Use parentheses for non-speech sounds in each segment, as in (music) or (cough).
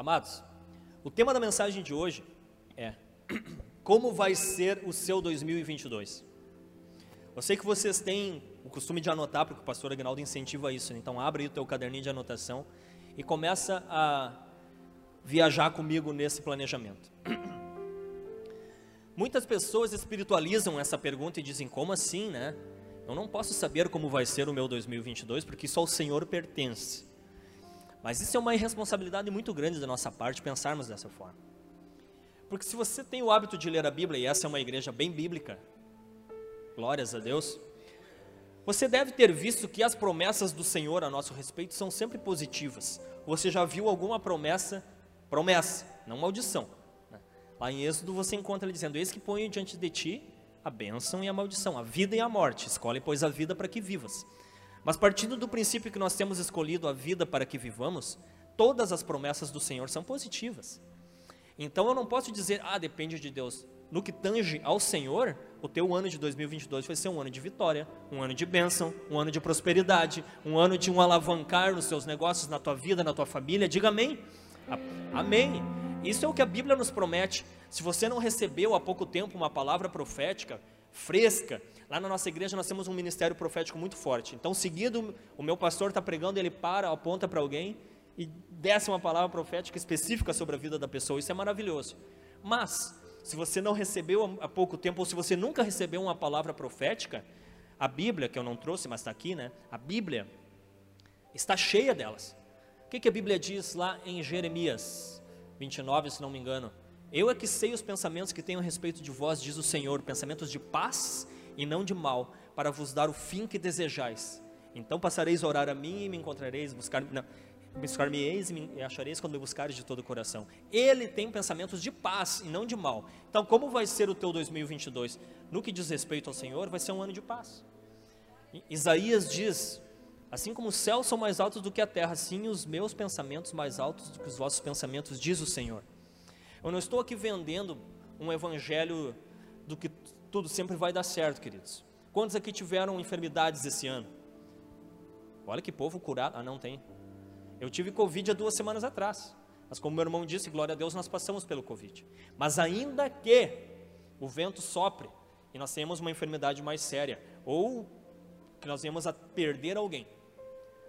Amados, o tema da mensagem de hoje é (clears throat) como vai ser o seu 2022? Eu sei que vocês têm o costume de anotar, porque o pastor Agnaldo incentiva isso, então abre aí o teu caderninho de anotação e começa a viajar comigo nesse planejamento. (clears throat) Muitas pessoas espiritualizam essa pergunta e dizem: como assim, né? Eu não posso saber como vai ser o meu 2022, porque isso ao Senhor pertence. Mas isso é uma irresponsabilidade muito grande da nossa parte pensarmos dessa forma. Porque se você tem o hábito de ler a Bíblia, e essa é uma igreja bem bíblica, glórias a Deus, você deve ter visto que as promessas do Senhor a nosso respeito são sempre positivas. Você já viu alguma promessa? Promessa, não maldição. Né? Lá em Êxodo você encontra ele dizendo: Eis que ponho diante de ti a bênção e a maldição, a vida e a morte. Escolhe, pois, a vida para que vivas. Mas partindo do princípio que nós temos escolhido a vida para que vivamos, todas as promessas do Senhor são positivas. Então eu não posso dizer, ah, depende de Deus. No que tange ao Senhor, o teu ano de 2022 vai ser um ano de vitória, um ano de bênção, um ano de prosperidade, um ano de um alavancar nos seus negócios, na tua vida, na tua família. Diga amém. Amém. Isso é o que a Bíblia nos promete. Se você não recebeu há pouco tempo uma palavra profética fresca, lá na nossa igreja nós temos um ministério profético muito forte. Então, seguido, o meu pastor está pregando, ele para, aponta para alguém e desce uma palavra profética específica sobre a vida da pessoa. Isso é maravilhoso. Mas, se você não recebeu há pouco tempo, ou se você nunca recebeu uma palavra profética, a Bíblia, que eu não trouxe, mas está aqui, né? A Bíblia está cheia delas. O que, que a Bíblia diz lá em Jeremias 29, se não me engano? Eu é que sei os pensamentos que tenho a respeito de vós, diz o Senhor, pensamentos de paz e não de mal, para vos dar o fim que desejais. Então passareis a orar a mim e me encontrareis, buscar-me-eis e achareis quando me buscares de todo o coração. Ele tem pensamentos de paz e não de mal. Então, como vai ser o teu 2022? No que diz respeito ao Senhor, vai ser um ano de paz. Isaías diz: Assim como os céus são mais altos do que a terra, assim os meus pensamentos mais altos do que os vossos pensamentos, diz o Senhor. Eu não estou aqui vendendo um evangelho do que tudo sempre vai dar certo, queridos. Quantos aqui tiveram enfermidades esse ano? Olha que povo curado. Ah, não tem. Eu tive Covid há duas semanas atrás. Mas como meu irmão disse, glória a Deus, nós passamos pelo Covid. Mas ainda que o vento sopre e nós tenhamos uma enfermidade mais séria, ou que nós venhamos a perder alguém,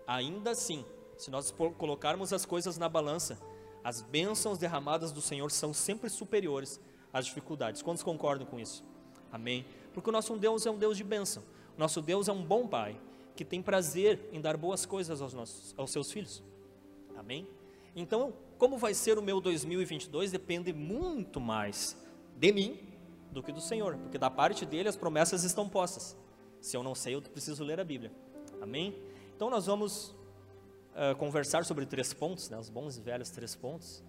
ainda assim, se nós colocarmos as coisas na balança, as bênçãos derramadas do Senhor são sempre superiores às dificuldades. Quantos concordam com isso? Amém? Porque o nosso Deus é um Deus de bênção. O nosso Deus é um bom Pai que tem prazer em dar boas coisas aos, nossos, aos seus filhos. Amém? Então, como vai ser o meu 2022 depende muito mais de mim do que do Senhor, porque da parte dele as promessas estão postas. Se eu não sei, eu preciso ler a Bíblia. Amém? Então nós vamos uh, conversar sobre três pontos, né, os bons e velhos três pontos.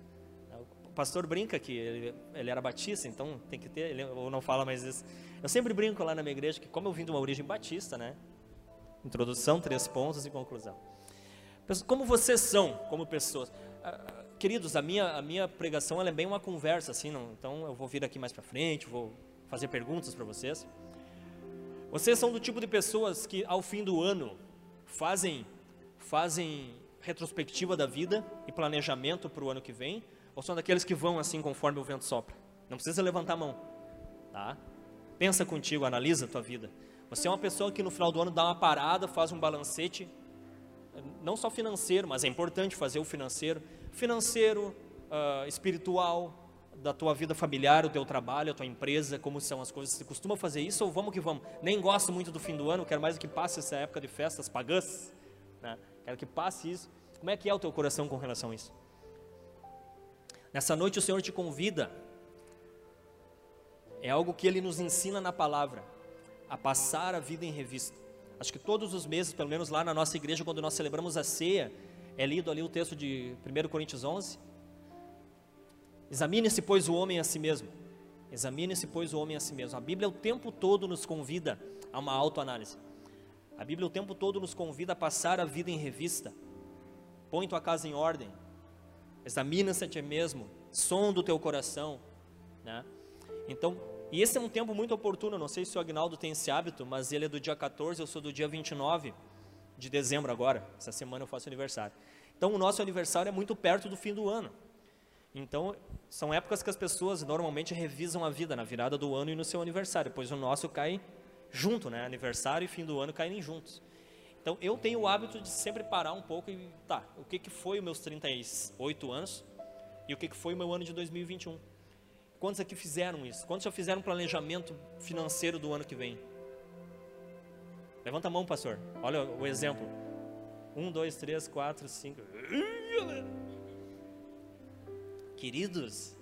O pastor brinca que ele, ele era batista, então tem que ter, ele, ou não fala mais isso. Eu sempre brinco lá na minha igreja que, como eu vim de uma origem batista, né? Introdução, três pontos e conclusão. Como vocês são como pessoas? Uh, queridos, a minha, a minha pregação é bem uma conversa, assim, não, então eu vou vir aqui mais para frente, vou fazer perguntas para vocês. Vocês são do tipo de pessoas que ao fim do ano fazem fazem retrospectiva da vida e planejamento para o ano que vem, ou são daqueles que vão assim conforme o vento sopra? Não precisa levantar a mão, tá? Pensa contigo, analisa a tua vida. Você é uma pessoa que no final do ano dá uma parada, faz um balancete, não só financeiro, mas é importante fazer o financeiro, financeiro, uh, espiritual, da tua vida familiar, o teu trabalho, a tua empresa, como são as coisas. Você costuma fazer isso ou vamos que vamos? Nem gosto muito do fim do ano, quero mais que passe essa época de festas pagãs, né? Quero que passe isso. Como é que é o teu coração com relação a isso? Nessa noite o Senhor te convida. É algo que Ele nos ensina na palavra, a passar a vida em revista. Acho que todos os meses, pelo menos lá na nossa igreja, quando nós celebramos a ceia, é lido ali o texto de 1 Coríntios 11. Examine-se, pois, o homem a si mesmo. Examine-se, pois, o homem a si mesmo. A Bíblia o tempo todo nos convida a uma autoanálise. A Bíblia o tempo todo nos convida a passar a vida em revista. Põe tua casa em ordem. Examina-se a ti mesmo. Som do teu coração. Né? Então, e esse é um tempo muito oportuno. Não sei se o Agnaldo tem esse hábito, mas ele é do dia 14, eu sou do dia 29 de dezembro agora. Essa semana eu faço aniversário. Então, o nosso aniversário é muito perto do fim do ano. Então, são épocas que as pessoas normalmente revisam a vida na virada do ano e no seu aniversário, pois o nosso cai junto, né? Aniversário e fim do ano caem juntos. Então, eu tenho o hábito de sempre parar um pouco e, tá, o que, que foi os meus 38 anos e o que, que foi o meu ano de 2021? Quantos aqui fizeram isso? Quantos já fizeram um planejamento financeiro do ano que vem? Levanta a mão, pastor. Olha o exemplo. Um, dois, três, quatro, cinco. Queridos,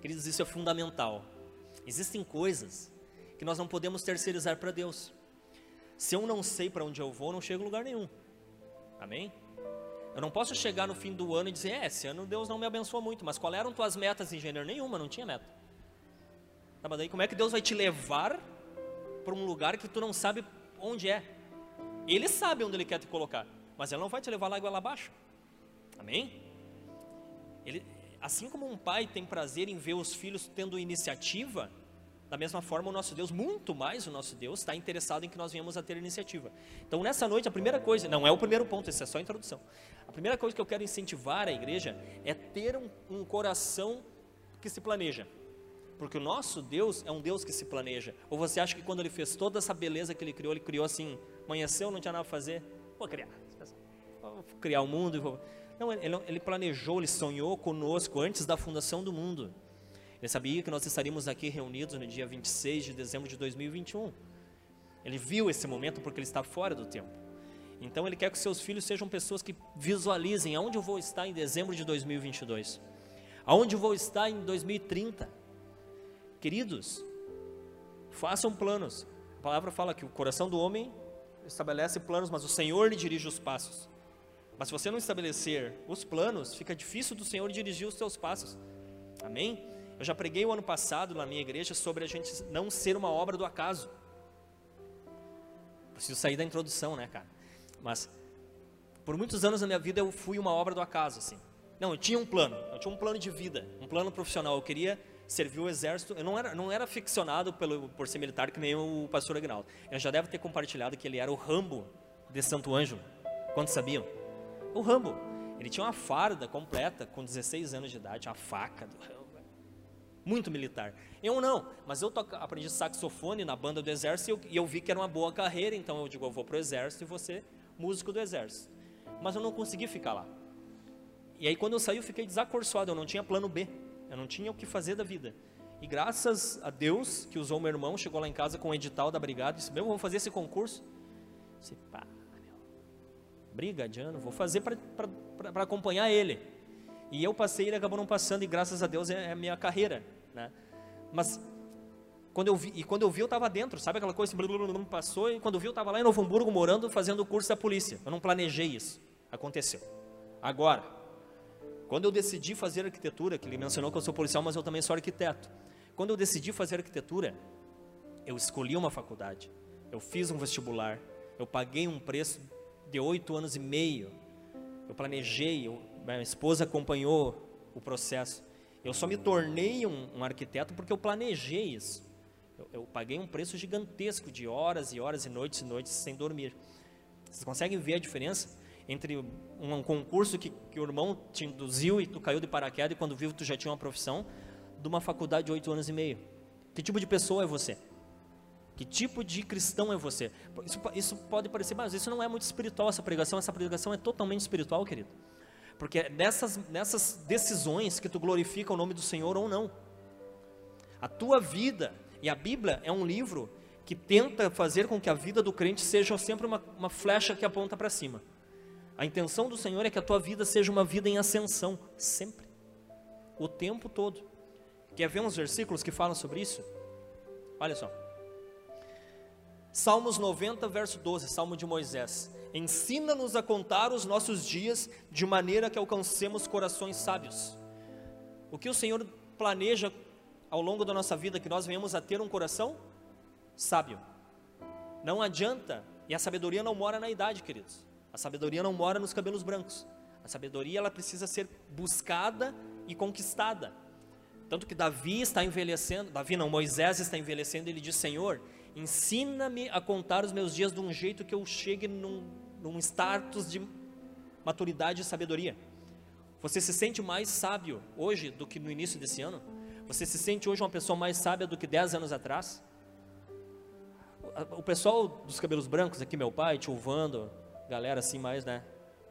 queridos, isso é fundamental. Existem coisas que nós não podemos terceirizar para Deus. Se eu não sei para onde eu vou, não chego a lugar nenhum. Amém? Eu não posso chegar no fim do ano e dizer, é, esse ano Deus não me abençoou muito, mas qual eram tuas metas, engenheiro? Nenhuma, não tinha meta. Tá, mas daí como é que Deus vai te levar para um lugar que tu não sabe onde é? Ele sabe onde Ele quer te colocar, mas Ele não vai te levar lá igual abaixo. Amém? Ele, assim como um pai tem prazer em ver os filhos tendo iniciativa, da mesma forma, o nosso Deus, muito mais o nosso Deus, está interessado em que nós venhamos a ter iniciativa. Então, nessa noite, a primeira coisa, não é o primeiro ponto, isso é só a introdução. A primeira coisa que eu quero incentivar a igreja é ter um, um coração que se planeja. Porque o nosso Deus é um Deus que se planeja. Ou você acha que quando ele fez toda essa beleza que ele criou, ele criou assim, amanheceu, não tinha nada a fazer? Vou criar. Vou criar o mundo. Vou... Não, ele, ele planejou, ele sonhou conosco antes da fundação do mundo. Ele sabia que nós estaríamos aqui reunidos no dia 26 de dezembro de 2021. Ele viu esse momento porque ele está fora do tempo. Então ele quer que seus filhos sejam pessoas que visualizem aonde eu vou estar em dezembro de 2022. Aonde eu vou estar em 2030. Queridos, façam planos. A palavra fala que o coração do homem estabelece planos, mas o Senhor lhe dirige os passos. Mas se você não estabelecer os planos, fica difícil do Senhor dirigir os seus passos. Amém? Eu já preguei o ano passado na minha igreja sobre a gente não ser uma obra do acaso. Preciso sair da introdução, né, cara? Mas por muitos anos da minha vida eu fui uma obra do acaso, assim. Não, eu tinha um plano, eu tinha um plano de vida, um plano profissional. Eu queria servir o exército. Eu não era, não era ficcionado pelo, por ser militar que nem o pastor Agnaldo. Eu já deve ter compartilhado que ele era o Rambo de Santo Ângelo. Quantos sabiam? O Rambo. Ele tinha uma farda completa com 16 anos de idade, uma faca do Rambo muito militar. Eu não, mas eu toco, aprendi saxofone na banda do exército e eu, e eu, vi que era uma boa carreira, então eu digo, eu vou para o exército e você músico do exército. Mas eu não consegui ficar lá. E aí quando eu saí eu fiquei desacorçoado, eu não tinha plano B, eu não tinha o que fazer da vida. E graças a Deus que usou meu irmão, chegou lá em casa com o edital da brigada, disse, meu, vou fazer esse concurso. Eu disse, pá, meu, brigadiano, vou fazer para acompanhar ele. E eu passei, ele acabou não passando, e graças a Deus é, é a minha carreira né? Mas quando eu vi, e quando eu vi eu estava dentro, sabe aquela coisa, blum, passou, e quando eu vi eu estava lá em Novo Hamburgo morando, fazendo o curso da polícia. Eu não planejei isso, aconteceu. Agora, quando eu decidi fazer arquitetura, que ele mencionou que eu sou policial, mas eu também sou arquiteto. Quando eu decidi fazer arquitetura, eu escolhi uma faculdade, eu fiz um vestibular, eu paguei um preço de oito anos e meio, eu planejei, eu, minha esposa acompanhou o processo. Eu só me tornei um, um arquiteto porque eu planejei isso. Eu, eu, paguei um preço gigantesco de horas e horas e noites e noites sem dormir. Vocês conseguem ver a diferença entre um, um concurso que, que, o irmão te induziu e tu caiu de paraquedas e quando vivo tu já tinha uma profissão, de uma faculdade de oito anos e meio? Que tipo de pessoa é você? Que tipo de cristão é você? Isso, isso pode parecer, mas isso não é muito espiritual, essa pregação. Essa pregação é totalmente espiritual, querido. Porque é nessas, nessas decisões que tu glorifica o nome do Senhor ou não. A tua vida, e a Bíblia é um livro que tenta fazer com que a vida do crente seja sempre uma, uma flecha que aponta para cima. A intenção do Senhor é que a tua vida seja uma vida em ascensão, sempre, o tempo todo. Quer ver uns versículos que falam sobre isso? Olha só. Salmos 90, verso 12, Salmo de Moisés. Ensina-nos a contar os nossos dias de maneira que alcancemos corações sábios. O que o Senhor planeja ao longo da nossa vida que nós venhamos a ter um coração sábio. Não adianta, e a sabedoria não mora na idade, queridos. A sabedoria não mora nos cabelos brancos. A sabedoria ela precisa ser buscada e conquistada. Tanto que Davi está envelhecendo, Davi não, Moisés está envelhecendo, ele diz: Senhor, ensina-me a contar os meus dias de um jeito que eu chegue num, num status de maturidade e sabedoria. Você se sente mais sábio hoje do que no início desse ano? Você se sente hoje uma pessoa mais sábia do que 10 anos atrás? O pessoal dos cabelos brancos aqui, meu pai, tio Vando, galera assim mais, né?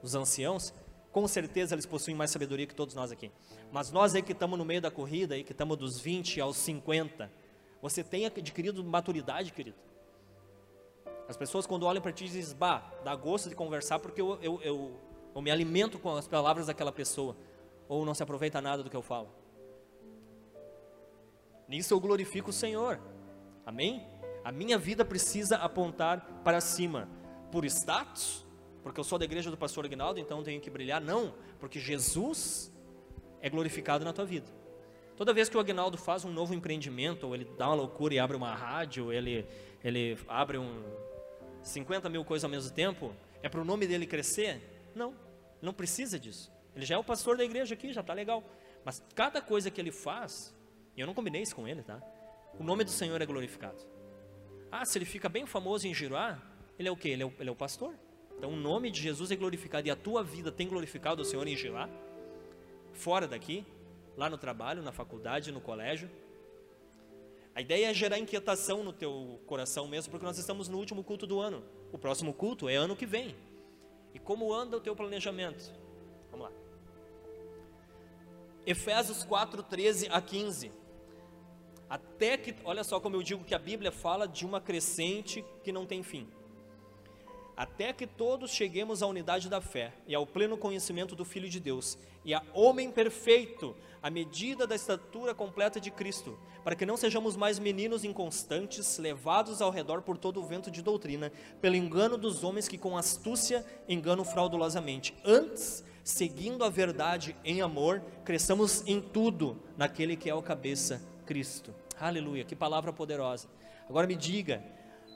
Os anciãos, com certeza eles possuem mais sabedoria que todos nós aqui. Mas nós aí que estamos no meio da corrida, aí que estamos dos 20 aos 50, você tem adquirido maturidade, querido? As pessoas quando olham para ti dizem, bah, dá gosto de conversar porque eu, eu, eu, eu me alimento com as palavras daquela pessoa. Ou não se aproveita nada do que eu falo. Nisso eu glorifico o Senhor. Amém? A minha vida precisa apontar para cima. Por status? Porque eu sou da igreja do pastor Aguinaldo, então tenho que brilhar? Não, porque Jesus é glorificado na tua vida. Toda vez que o Aguinaldo faz um novo empreendimento, ou ele dá uma loucura e abre uma rádio, ele, ele abre um, 50 mil coisas ao mesmo tempo, é para o nome dele crescer? Não, não precisa disso. Ele já é o pastor da igreja aqui, já está legal. Mas cada coisa que ele faz, e eu não combinei isso com ele, tá? O nome do Senhor é glorificado. Ah, se ele fica bem famoso em Giroá, ele é o quê? Ele é o, ele é o pastor. Então o nome de Jesus é glorificado e a tua vida tem glorificado o Senhor em Giroá? Fora daqui, lá no trabalho, na faculdade, no colégio. A ideia é gerar inquietação no teu coração mesmo, porque nós estamos no último culto do ano. O próximo culto é ano que vem. E como anda o teu planejamento? Vamos lá. Efésios 4, 13 a 15. Até que, olha só como eu digo que a Bíblia fala de uma crescente que não tem fim até que todos cheguemos à unidade da fé e ao pleno conhecimento do Filho de Deus e a homem perfeito, à medida da estatura completa de Cristo, para que não sejamos mais meninos inconstantes, levados ao redor por todo o vento de doutrina, pelo engano dos homens que com astúcia enganam fraudulosamente. Antes, seguindo a verdade em amor, cresçamos em tudo naquele que é o cabeça, Cristo. Aleluia, que palavra poderosa. Agora me diga,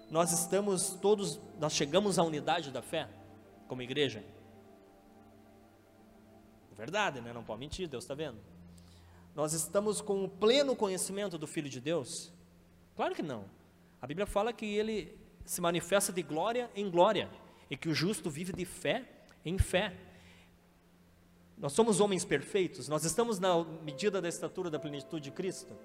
nós estamos todos, nós chegamos à unidade da fé como igreja? Verdade, né? Não pode mentir, Deus está vendo. Nós estamos com o pleno conhecimento do Filho de Deus? Claro que não. A Bíblia fala que ele se manifesta de glória em glória e que o justo vive de fé em fé. Nós somos homens perfeitos, nós estamos na medida da estatura da plenitude de Cristo.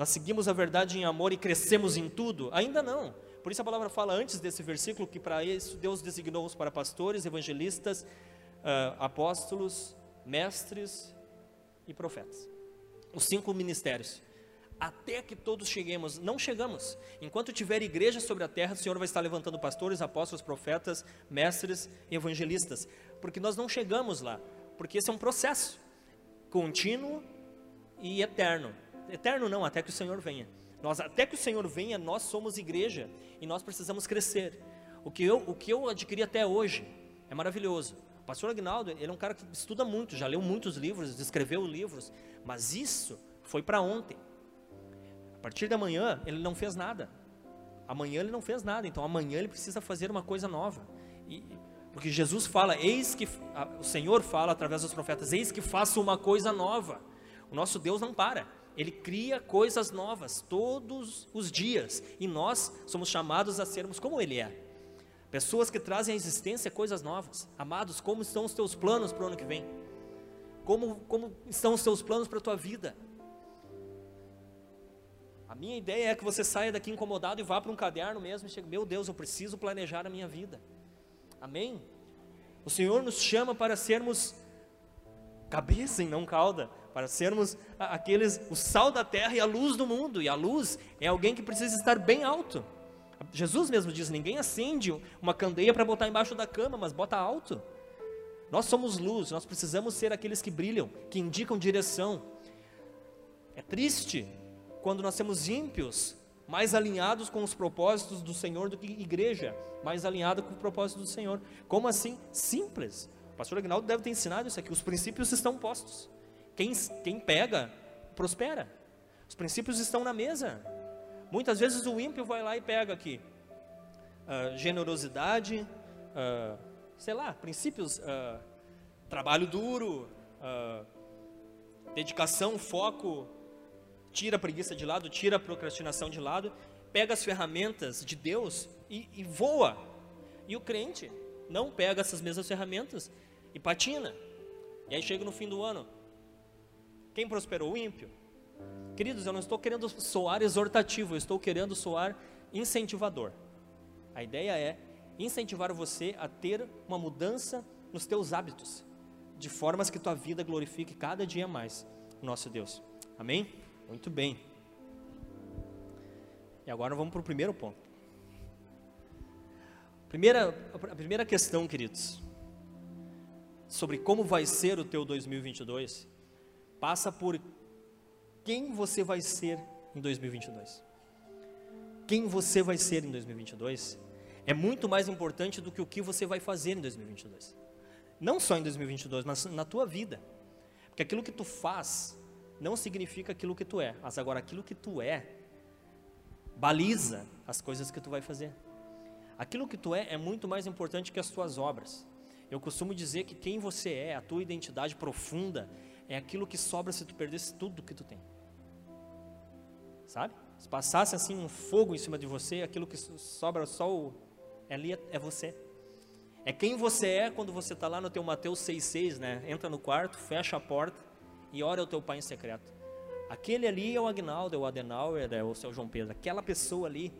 Nós seguimos a verdade em amor e crescemos em tudo? Ainda não. Por isso a palavra fala antes desse versículo que para isso Deus designou-os para pastores, evangelistas, uh, apóstolos, mestres e profetas. Os cinco ministérios. Até que todos cheguemos, não chegamos. Enquanto tiver igreja sobre a terra, o Senhor vai estar levantando pastores, apóstolos, profetas, mestres e evangelistas, porque nós não chegamos lá, porque esse é um processo contínuo e eterno eterno não, até que o Senhor venha. Nós, até que o Senhor venha, nós somos igreja e nós precisamos crescer. O que eu, o que eu adquiri até hoje é maravilhoso. O pastor Agnaldo, ele é um cara que estuda muito, já leu muitos livros, escreveu livros, mas isso foi para ontem. A partir da manhã, ele não fez nada. Amanhã ele não fez nada, então amanhã ele precisa fazer uma coisa nova. E, porque Jesus fala, eis que, o Senhor fala através dos profetas, eis que faço uma coisa nova. O nosso Deus não para. Ele cria coisas novas todos os dias e nós somos chamados a sermos como Ele é. Pessoas que trazem à existência coisas novas. Amados, como estão os teus planos para o ano que vem? Como, como estão os teus planos para a tua vida? A minha ideia é que você saia daqui incomodado e vá para um caderno mesmo e chegue, meu Deus, eu preciso planejar a minha vida. Amém? O Senhor nos chama para sermos cabeça e não cauda para sermos aqueles, o sal da terra e a luz do mundo. E a luz é alguém que precisa estar bem alto. Jesus mesmo diz: ninguém acende uma candeia para botar embaixo da cama, mas bota alto. Nós somos luz, nós precisamos ser aqueles que brilham, que indicam direção. É triste quando nós temos ímpios mais alinhados com os propósitos do Senhor do que igreja, mais alinhada com o propósito do Senhor. Como assim? Simples. O pastor Agnaldo deve ter ensinado isso aqui. Os princípios estão postos. Quem, quem pega, prospera. Os princípios estão na mesa. Muitas vezes o ímpio vai lá e pega aqui uh, generosidade, uh, sei lá, princípios, uh, trabalho duro, dedicação, foco, tira a preguiça de lado, tira a procrastinação de lado, pega as ferramentas de Deus e, e voa. E o crente não pega essas mesmas ferramentas e patina. E aí chega no fim do ano. Quem prosperou? O ímpio. Queridos, eu não estou querendo soar exortativo, eu estou querendo soar incentivador. A ideia é incentivar você a ter uma mudança nos teus hábitos, de formas que tua vida glorifique cada dia mais o nosso Deus. Amém? Muito bem. E agora vamos para o primeiro ponto. Primeira, a primeira questão, queridos, sobre como vai ser o teu 2022, passa por quem você vai ser em 2022. Quem você vai ser em 2022 é muito mais importante do que o que você vai fazer em 2022. Não só em 2022, mas na tua vida. Porque aquilo que tu faz não significa aquilo que tu é, mas agora aquilo que tu é baliza as coisas que tu vai fazer. Aquilo que tu é é muito mais importante que as tuas obras. Eu costumo dizer que quem você é, a tua identidade profunda, é aquilo que sobra se tu perdesse tudo que tu tem. Sabe? Se passasse assim um fogo em cima de você, aquilo que sobra só o, é ali é você. É quem você é quando você está lá no teu Mateus 6,6, né? Entra no quarto, fecha a porta e ora ao teu pai em secreto. Aquele ali é o Agnaldo, é o Adenauer, é o seu João Pedro. Aquela pessoa ali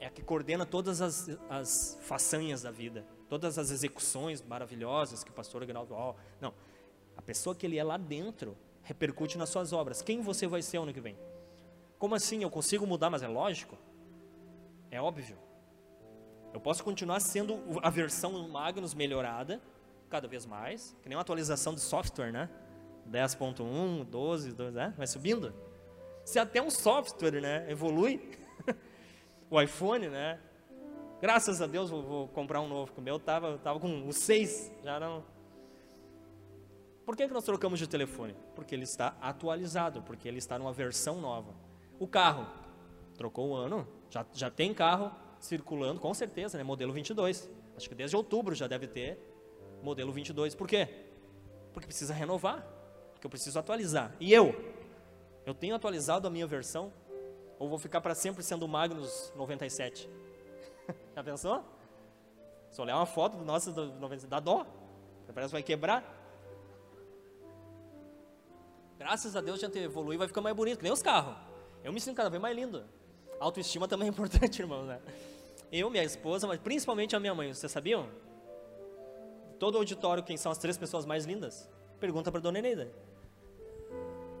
é a que coordena todas as, as façanhas da vida, todas as execuções maravilhosas que o pastor Agnaldo. Oh, não, a pessoa que ele é lá dentro repercute nas suas obras. Quem você vai ser ano que vem? Como assim? Eu consigo mudar, mas é lógico? É óbvio. Eu posso continuar sendo a versão Magnus melhorada, cada vez mais, que nem uma atualização de software, né? 10.1, 12, 12, né? vai subindo. Se até um software, né, evolui, (laughs) o iPhone, né? Graças a Deus vou, vou comprar um novo, o meu tava, tava com o 6, já não. Por que, que nós trocamos de telefone? Porque ele está atualizado, porque ele está numa versão nova. O carro, trocou o ano, já, já tem carro circulando, com certeza, né? Modelo 22. Acho que desde outubro já deve ter modelo 22. Por quê? Porque precisa renovar que eu preciso atualizar. E eu? Eu tenho atualizado a minha versão? Ou vou ficar para sempre sendo Magnus 97? (laughs) Já pensou? Se olhar uma foto do nosso do 97, dá dó. Parece que vai quebrar. Graças a Deus a gente evolui e vai ficar mais bonito, que nem os carros. Eu me sinto cada vez mais lindo. Autoestima também é (laughs) importante, irmão, né? Eu, minha esposa, mas principalmente a minha mãe, vocês sabiam? Todo auditório, quem são as três pessoas mais lindas? Pergunta para Dona Eneida.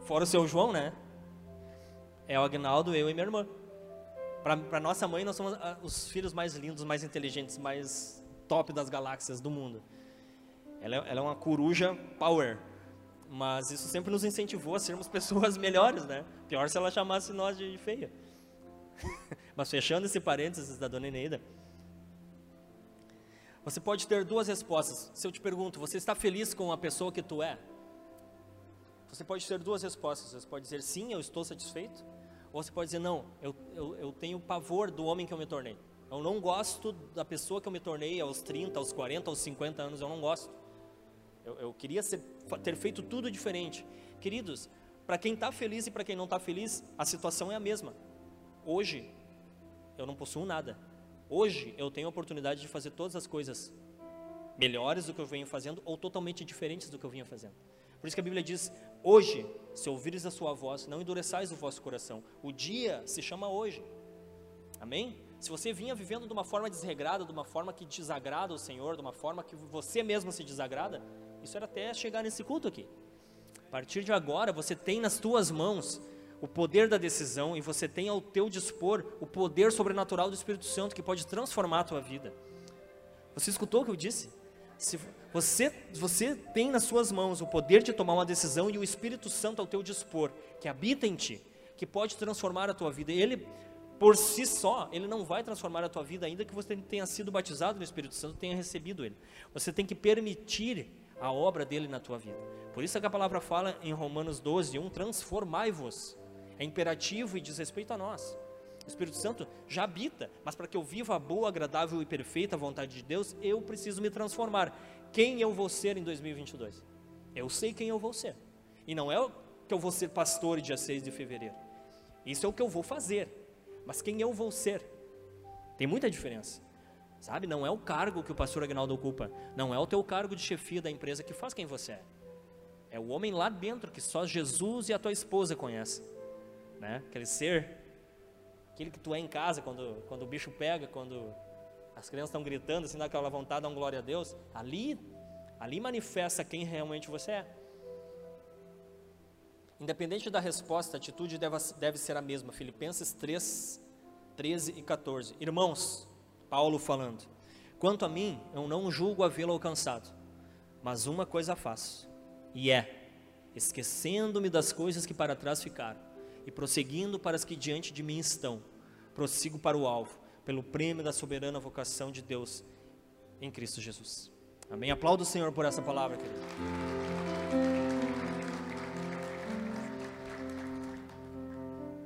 Fora o seu João, né? É o Agnaldo, eu e minha irmã. Para nossa mãe, nós somos os filhos mais lindos, mais inteligentes, mais top das galáxias do mundo. Ela é, ela é uma coruja power. Mas isso sempre nos incentivou a sermos (laughs) pessoas melhores, né? Pior se ela chamasse nós de feia. (laughs) Mas fechando esse parênteses da dona Eneida, você pode ter duas respostas. Se eu te pergunto, você está feliz com a pessoa que tu é? Você pode ter duas respostas. Você pode dizer sim, eu estou satisfeito. Ou você pode dizer não, eu, eu, eu tenho pavor do homem que eu me tornei. Eu não gosto da pessoa que eu me tornei aos 30, aos 40, aos 50 anos. Eu não gosto. Eu, eu queria ser, ter feito tudo diferente. Queridos, para quem está feliz e para quem não está feliz, a situação é a mesma. Hoje, eu não possuo nada. Hoje, eu tenho a oportunidade de fazer todas as coisas melhores do que eu venho fazendo ou totalmente diferentes do que eu vinha fazendo. Por isso que a Bíblia diz: Hoje, se ouvires a sua voz, não endureçais o vosso coração. O dia se chama hoje. Amém? Se você vinha vivendo de uma forma desregrada, de uma forma que desagrada o Senhor, de uma forma que você mesmo se desagrada, isso era até chegar nesse culto aqui. A partir de agora, você tem nas tuas mãos o poder da decisão e você tem ao teu dispor o poder sobrenatural do Espírito Santo que pode transformar a tua vida. Você escutou o que eu disse? Se você, você tem nas suas mãos o poder de tomar uma decisão e o Espírito Santo ao teu dispor, que habita em ti, que pode transformar a tua vida. Ele, por si só, ele não vai transformar a tua vida, ainda que você tenha sido batizado no Espírito Santo, tenha recebido ele. Você tem que permitir a obra dele na tua vida. Por isso é que a palavra fala em Romanos 12, 1, transformai-vos. É imperativo e diz respeito a nós. O Espírito Santo já habita, mas para que eu viva a boa, agradável e perfeita vontade de Deus, eu preciso me transformar. Quem eu vou ser em 2022? Eu sei quem eu vou ser. E não é que eu vou ser pastor dia 6 de fevereiro. Isso é o que eu vou fazer. Mas quem eu vou ser? Tem muita diferença. Sabe? Não é o cargo que o pastor Agnaldo ocupa. Não é o teu cargo de chefia da empresa que faz quem você é. É o homem lá dentro que só Jesus e a tua esposa conhecem. Né? Aquele ser, aquele que tu é em casa quando, quando o bicho pega, quando as crianças estão gritando, assim, dá aquela vontade, dá um glória a Deus. Ali, ali manifesta quem realmente você é. Independente da resposta, a atitude deve, deve ser a mesma. Filipenses 3, 13 e 14. Irmãos, Paulo falando: Quanto a mim, eu não julgo havê-lo alcançado, mas uma coisa faço, e é, esquecendo-me das coisas que para trás ficaram, e prosseguindo para as que diante de mim estão, prossigo para o alvo, pelo prêmio da soberana vocação de Deus em Cristo Jesus. Amém. Aplaudo o Senhor por essa palavra, querido.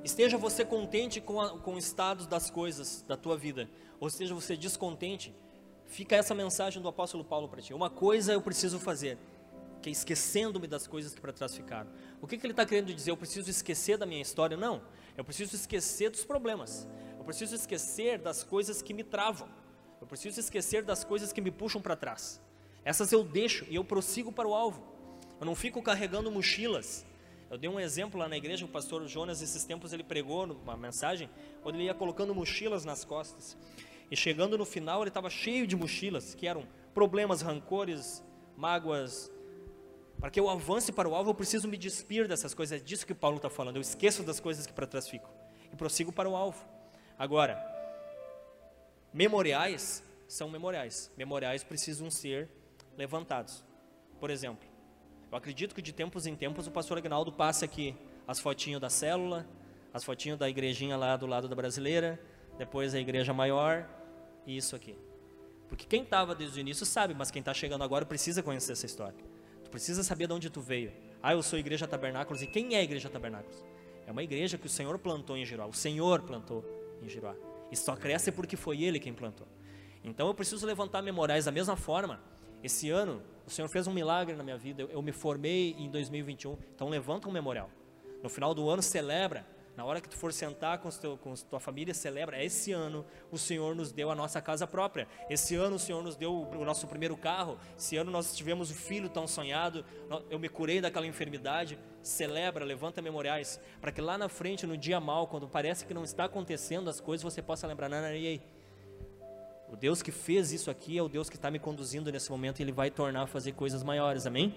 Esteja você contente com, a, com o estado das coisas da tua vida, ou esteja você descontente, fica essa mensagem do apóstolo Paulo para ti. Uma coisa eu preciso fazer, que é esquecendo-me das coisas que para trás ficaram. O que, que ele está querendo dizer? Eu preciso esquecer da minha história? Não, eu preciso esquecer dos problemas, eu preciso esquecer das coisas que me travam, eu preciso esquecer das coisas que me puxam para trás. Essas eu deixo e eu prossigo para o alvo. Eu não fico carregando mochilas eu dei um exemplo lá na igreja, o pastor Jonas, esses tempos, ele pregou uma mensagem, onde ele ia colocando mochilas nas costas. E chegando no final, ele estava cheio de mochilas, que eram problemas, rancores, mágoas. Para que eu avance para o alvo, eu preciso me despir dessas coisas. É disso que Paulo está falando. Eu esqueço das coisas que para trás ficam. E prossigo para o alvo. Agora, memoriais são memoriais. Memoriais precisam ser levantados. Por exemplo, eu acredito que de tempos em tempos o pastor Agnaldo passe aqui as fotinhas da célula, as fotinhas da igrejinha lá do lado da brasileira, depois a igreja maior e isso aqui. Porque quem estava desde o início sabe, mas quem está chegando agora precisa conhecer essa história. Tu precisa saber de onde tu veio. Ah, eu sou Igreja Tabernáculos. E quem é a Igreja Tabernáculos? É uma igreja que o Senhor plantou em Giroá. O Senhor plantou em Giroá. E só cresce porque foi Ele quem plantou. Então eu preciso levantar memoriais da mesma forma. Esse ano, o Senhor fez um milagre na minha vida. Eu, eu me formei em 2021. Então levanta um memorial. No final do ano celebra. Na hora que tu for sentar com, teu, com tua família, celebra. Esse ano o Senhor nos deu a nossa casa própria. Esse ano o Senhor nos deu o nosso primeiro carro. Esse ano nós tivemos o filho tão sonhado. Eu me curei daquela enfermidade. Celebra, levanta memoriais. Para que lá na frente, no dia mal, quando parece que não está acontecendo as coisas, você possa lembrar: não, não, e aí? O Deus que fez isso aqui é o Deus que está me conduzindo nesse momento e Ele vai tornar a fazer coisas maiores, amém?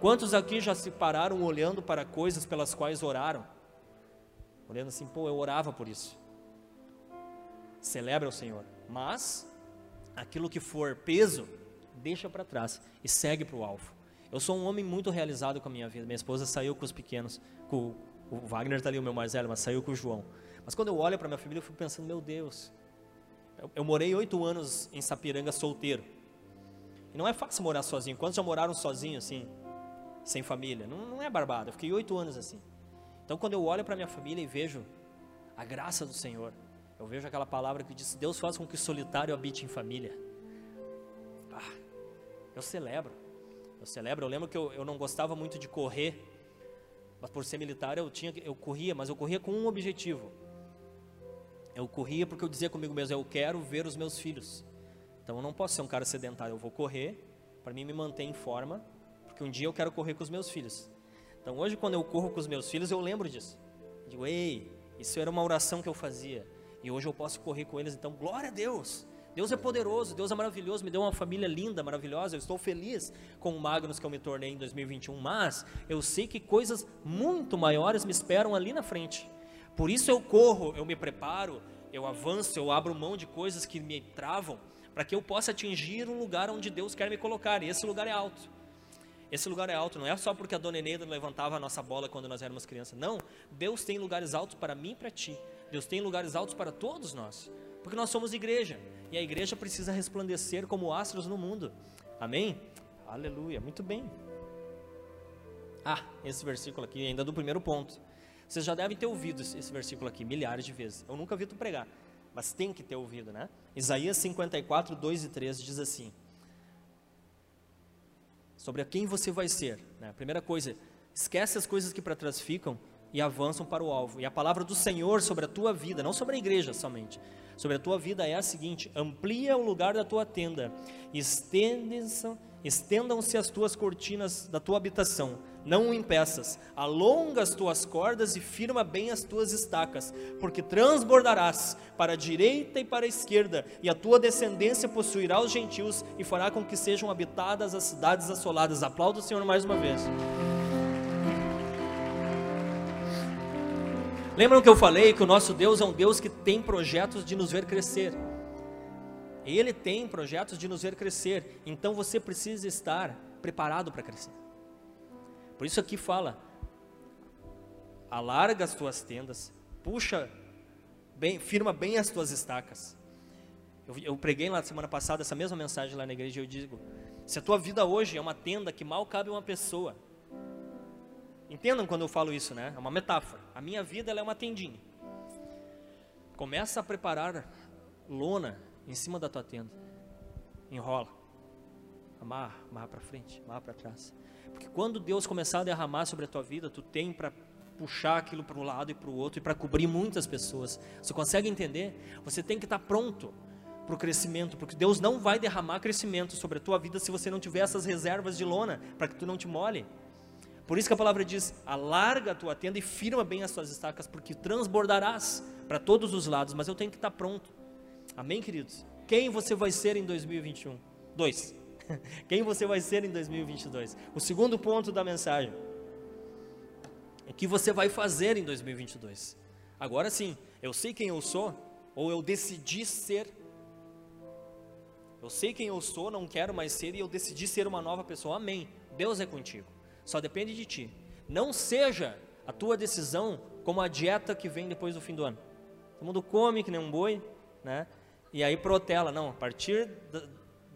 Quantos aqui já se pararam olhando para coisas pelas quais oraram? Olhando assim, pô, eu orava por isso. Celebra o Senhor, mas aquilo que for peso, deixa para trás e segue para o alvo. Eu sou um homem muito realizado com a minha vida. Minha esposa saiu com os pequenos, com o Wagner está ali, o meu mais velho, mas saiu com o João. Mas quando eu olho para minha família, eu fico pensando, meu Deus, eu, morei oito anos em Sapiranga solteiro. E não é fácil morar sozinho. Quantos já moraram sozinho assim, sem família? Não, não é barbado. Eu fiquei oito anos assim. Então, quando eu olho para minha família e vejo a graça do Senhor, eu vejo aquela palavra que diz: Deus faz com que o solitário habite em família. Ah, eu celebro. Eu celebro. Eu lembro que eu, eu não gostava muito de correr, mas por ser militar eu tinha, eu corria, mas eu corria com um objetivo: eu corria porque eu dizia comigo mesmo: eu quero ver os meus filhos. Então eu não posso ser um cara sedentário, eu vou correr para mim me manter em forma, porque um dia eu quero correr com os meus filhos. Então hoje, quando eu corro com os meus filhos, eu lembro disso. Eu digo, ei, isso era uma oração que eu fazia. E hoje eu posso correr com eles, então glória a Deus. Deus é poderoso, Deus é maravilhoso, me deu uma família linda, maravilhosa. Eu estou feliz com o Magnus que eu me tornei em 2021, mas eu sei que coisas muito maiores me esperam ali na frente. Por isso eu corro, eu me preparo, eu avanço, eu abro mão de coisas que me travam, para que eu possa atingir um lugar onde Deus quer me colocar. E esse lugar é alto. Esse lugar é alto, não é só porque a dona Eneida levantava a nossa bola quando nós éramos crianças. Não, Deus tem lugares altos para mim e para ti. Deus tem lugares altos para todos nós. Porque nós somos igreja. E a igreja precisa resplandecer como astros no mundo. Amém? Aleluia, muito bem. Ah, esse versículo aqui, ainda do primeiro ponto. Vocês já devem ter ouvido esse versículo aqui milhares de vezes. Eu nunca vi tu pregar, mas tem que ter ouvido, né? Isaías 54, 2 e 3 diz assim: Sobre quem você vai ser. Né? Primeira coisa, esquece as coisas que para trás ficam e avançam para o alvo. E a palavra do Senhor sobre a tua vida, não sobre a igreja somente, sobre a tua vida é a seguinte: amplia o lugar da tua tenda, estendam-se as tuas cortinas da tua habitação, não o impeças, alonga as tuas cordas e firma bem as tuas estacas, porque transbordarás para a direita e para a esquerda, e a tua descendência possuirá os gentios e fará com que sejam habitadas as cidades assoladas. Aplauda o Senhor mais uma vez. Lembram que eu falei que o nosso Deus é um Deus que tem projetos de nos ver crescer? Ele tem projetos de nos ver crescer, então você precisa estar preparado para crescer. Por isso aqui fala: alarga as tuas tendas, puxa bem, firma bem as tuas estacas. Eu, eu preguei lá na semana passada essa mesma mensagem lá na igreja eu digo: se a tua vida hoje é uma tenda que mal cabe uma pessoa, Entendam quando eu falo isso, né? É uma metáfora. A minha vida é uma tendinha. Começa a preparar lona em cima da tua tenda. Enrola. Amarra, amarra para frente, amarra para trás. Porque quando Deus começar a derramar sobre a tua vida, tu tem para puxar aquilo para um lado e para o outro e para cobrir muitas pessoas. Você consegue entender? Você tem que estar tá pronto para o crescimento, porque Deus não vai derramar crescimento sobre a tua vida se você não tiver essas reservas de lona para que tu não te molhe. Por isso que a palavra diz: alarga a tua tenda e firma bem as tuas estacas, porque transbordarás para todos os lados, mas eu tenho que estar pronto. Amém, queridos? Quem você vai ser em 2021? Dois. (laughs) Quem você vai ser em 2022? O segundo ponto da mensagem é que você vai fazer em 2022. Agora sim, eu sei quem eu sou, ou eu decidi ser. Eu sei quem eu sou, não quero mais ser e eu decidi ser uma nova pessoa. Amém. Deus é contigo. Só depende de ti. Não seja a tua decisão como a dieta que vem depois do fim do ano. Todo mundo come que nem um boi, né? E aí protela, não, a partir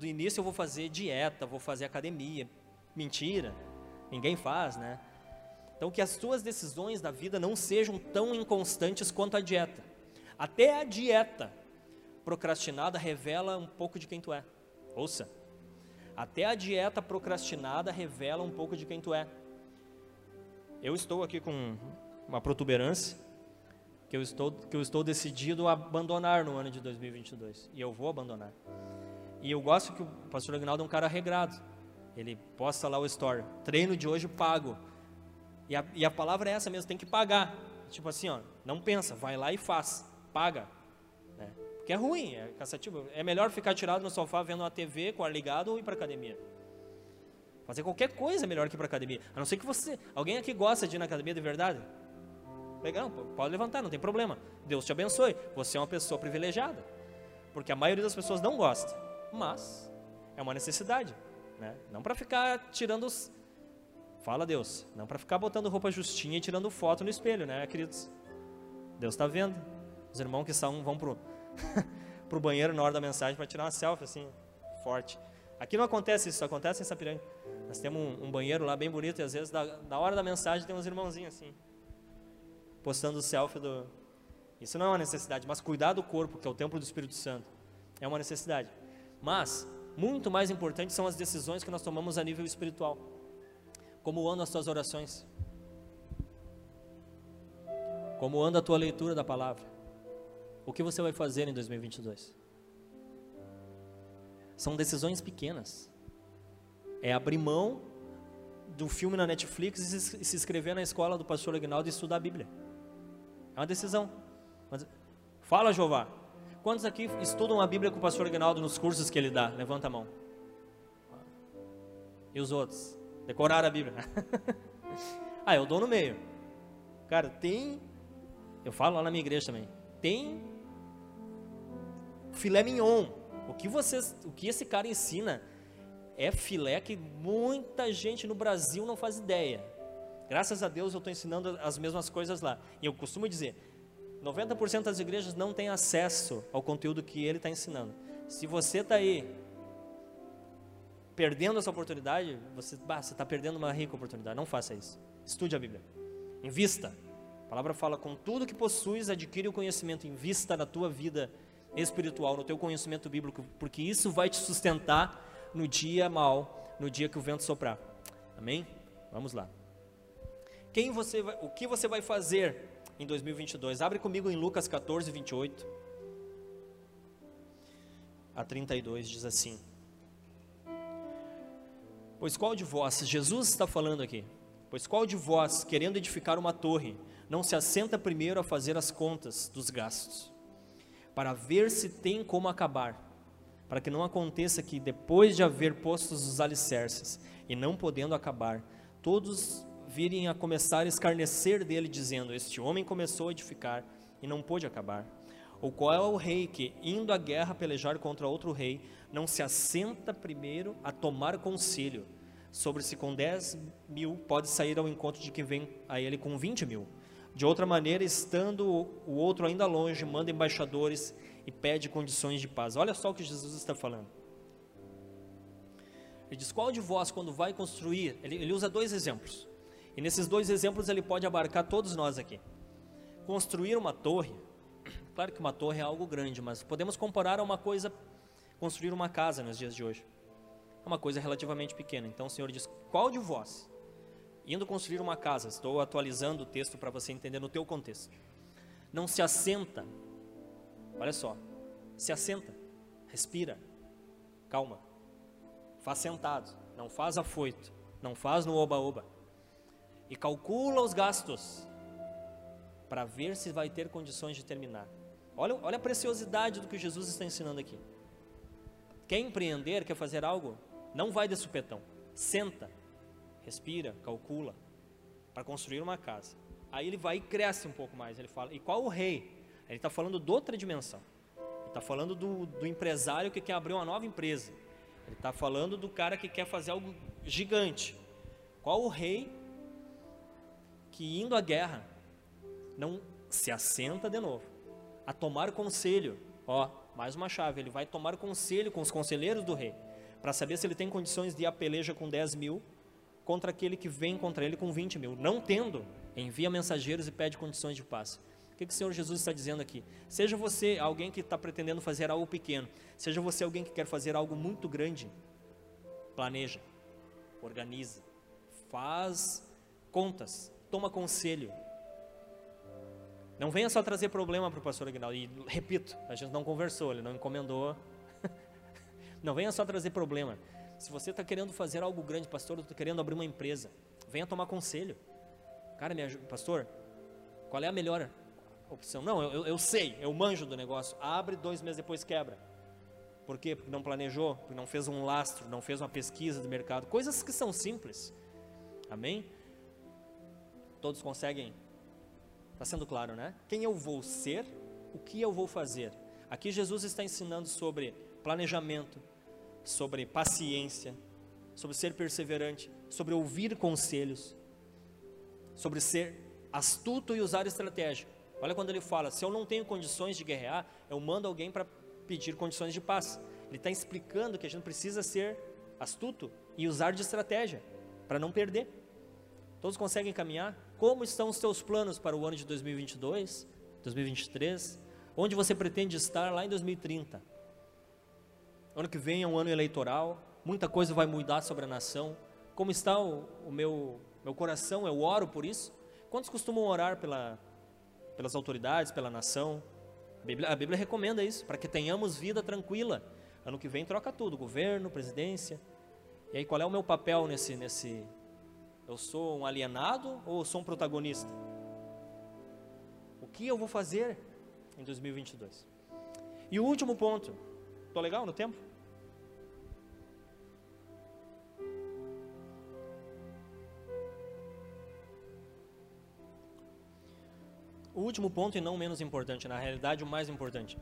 do início eu vou fazer dieta, vou fazer academia. Mentira. Ninguém faz, né? Então que as tuas decisões da vida não sejam tão inconstantes quanto a dieta. Até a dieta procrastinada revela um pouco de quem tu é. Ouça. Até a dieta procrastinada revela um pouco de quem tu é. Eu estou aqui com uma protuberância que eu estou, que eu estou decidido a abandonar no ano de 2022. E eu vou abandonar. E eu gosto que o pastor Agnaldo é um cara regrado. Ele posta lá o story. Treino de hoje pago. E a, e a palavra é essa mesmo, tem que pagar. Tipo assim, ó, não pensa, vai lá e faz. Paga. Que é ruim, é cansativo. É melhor ficar tirado no sofá vendo uma TV com ar ligado ou ir para academia. Fazer qualquer coisa é melhor que ir para academia. A não ser que você. Alguém aqui gosta de ir na academia de verdade? Legal, pode levantar, não tem problema. Deus te abençoe. Você é uma pessoa privilegiada. Porque a maioria das pessoas não gosta. Mas é uma necessidade. Né? Não para ficar tirando os. Fala Deus. Não para ficar botando roupa justinha e tirando foto no espelho, né, queridos? Deus está vendo. Os irmãos que são, vão pro (laughs) pro banheiro na hora da mensagem para tirar uma selfie assim, forte. Aqui não acontece isso, acontece em Sapiranga. Nós temos um, um, banheiro lá bem bonito e às vezes da, na hora da mensagem tem uns irmãozinhos assim, postando selfie do. Isso não é uma necessidade, mas cuidar do corpo, que é o templo do Espírito Santo, é uma necessidade. Mas, muito mais importante são as decisões que nós tomamos a nível espiritual. Como andam as tuas orações? Como anda a tua leitura da palavra? O que você vai fazer em 2022? São decisões pequenas. É abrir mão do filme na Netflix e se inscrever na escola do pastor Aguinaldo e estudar a Bíblia. É uma decisão. Mas, fala, Jeová. Quantos aqui estudam a Bíblia com o pastor Aguinaldo nos cursos que ele dá? Levanta a mão. E os outros? Decorar a Bíblia. (laughs) ah, eu dou no meio. Cara, tem. Eu falo lá na minha igreja também. Tem filé mignon. O que vocês, o que esse cara ensina é filé que muita gente no Brasil não faz ideia. Graças a Deus eu estou ensinando as mesmas coisas lá. E eu costumo dizer, 90% das igrejas não têm acesso ao conteúdo que ele está ensinando. Se você está aí perdendo essa oportunidade, você está perdendo uma rica oportunidade. Não faça isso. Estude a Bíblia. Invista. A palavra fala, com tudo que possuis, adquire o conhecimento. Invista na tua vida espiritual, no teu conhecimento bíblico, porque isso vai te sustentar no dia mal, no dia que o vento soprar. Amém? Vamos lá. Quem você vai, o que você vai fazer em 2022? Abre comigo em Lucas 14, 28 a 32, diz assim: Pois qual de vós, Jesus está falando aqui, pois qual de vós, querendo edificar uma torre, não se assenta primeiro a fazer as contas dos gastos, para ver se tem como acabar, para que não aconteça que, depois de haver postos os alicerces e não podendo acabar, todos virem a começar a escarnecer dele, dizendo: Este homem começou a edificar e não pôde acabar. Ou qual é o rei que, indo à guerra pelejar contra outro rei, não se assenta primeiro a tomar conselho sobre se com 10 mil pode sair ao encontro de quem vem a ele com 20 mil? De outra maneira, estando o outro ainda longe, manda embaixadores e pede condições de paz. Olha só o que Jesus está falando. Ele diz: Qual de vós, quando vai construir, ele, ele usa dois exemplos. E nesses dois exemplos ele pode abarcar todos nós aqui. Construir uma torre, (clears throat) claro que uma torre é algo grande, mas podemos comparar a uma coisa, construir uma casa nos dias de hoje. É uma coisa relativamente pequena. Então o Senhor diz: Qual de vós, indo construir uma casa, estou atualizando o texto para você entender no teu contexto, não se assenta, olha só, se assenta, respira, calma, faz sentado, não faz afoito, não faz no oba-oba e calcula os gastos para ver se vai ter condições de terminar. Olha, olha a preciosidade do que Jesus está ensinando aqui. Quer empreender, quer fazer algo? Não vai de supetão. Senta, respira, calcula para construir uma casa. Aí ele vai e cresce um pouco mais. Ele fala, e qual o rei? Ele está falando de outra dimensão. Ele está falando do, do empresário que quer abrir uma nova empresa. Ele está falando do cara que quer fazer algo gigante. Qual o rei que indo à guerra não se assenta de novo a tomar conselho. Ó, mais uma chave, ele vai tomar conselho com os conselheiros do rei para saber se ele tem condições de ir à peleja com 10 mil contra aquele que vem contra ele com 20 mil. Não tendo, envia mensageiros e pede condições de paz. O que, que o Senhor Jesus está dizendo aqui? Seja você alguém que está pretendendo fazer algo pequeno, seja você alguém que quer fazer algo muito grande, planeja, organiza, faz contas, toma conselho. Não venha só trazer problema para o pastor Aguinaldo. E repito, a gente não conversou, ele não encomendou. (laughs) não venha só trazer problema. Se você está querendo fazer algo grande, pastor, eu estou querendo abrir uma empresa, venha tomar conselho. Cara, minha, pastor, qual é a melhor opção? Não, eu, eu sei, eu manjo do negócio. Abre, dois meses depois quebra. Por quê? Porque não planejou, porque não fez um lastro, não fez uma pesquisa de mercado. Coisas que são simples. Amém? Todos conseguem? Está sendo claro, né? Quem eu vou ser, o que eu vou fazer. Aqui Jesus está ensinando sobre planejamento, sobre paciência, sobre ser perseverante, sobre ouvir conselhos, sobre ser astuto e usar estratégia. Olha quando ele fala: se eu não tenho condições de guerrear, eu mando alguém para pedir condições de paz. Ele está explicando que a gente precisa ser astuto e usar de estratégia para não perder. Todos conseguem caminhar? Como estão os teus planos para o ano de 2022, 2023? Onde você pretende estar lá em 2030? Ano que vem é um ano eleitoral, muita coisa vai mudar sobre a nação. Como está o, o meu, meu coração? Eu oro por isso. Quantos costumam orar pela, pelas autoridades, pela nação? A Bíblia, a Bíblia recomenda isso, para que tenhamos vida tranquila. Ano que vem troca tudo, governo, presidência. E aí qual é o meu papel nesse, nesse, eu sou um alienado ou sou um protagonista? O que eu vou fazer em 2022? E o último ponto. Tô legal no tempo? O último ponto, e não menos importante, na realidade, o mais importante.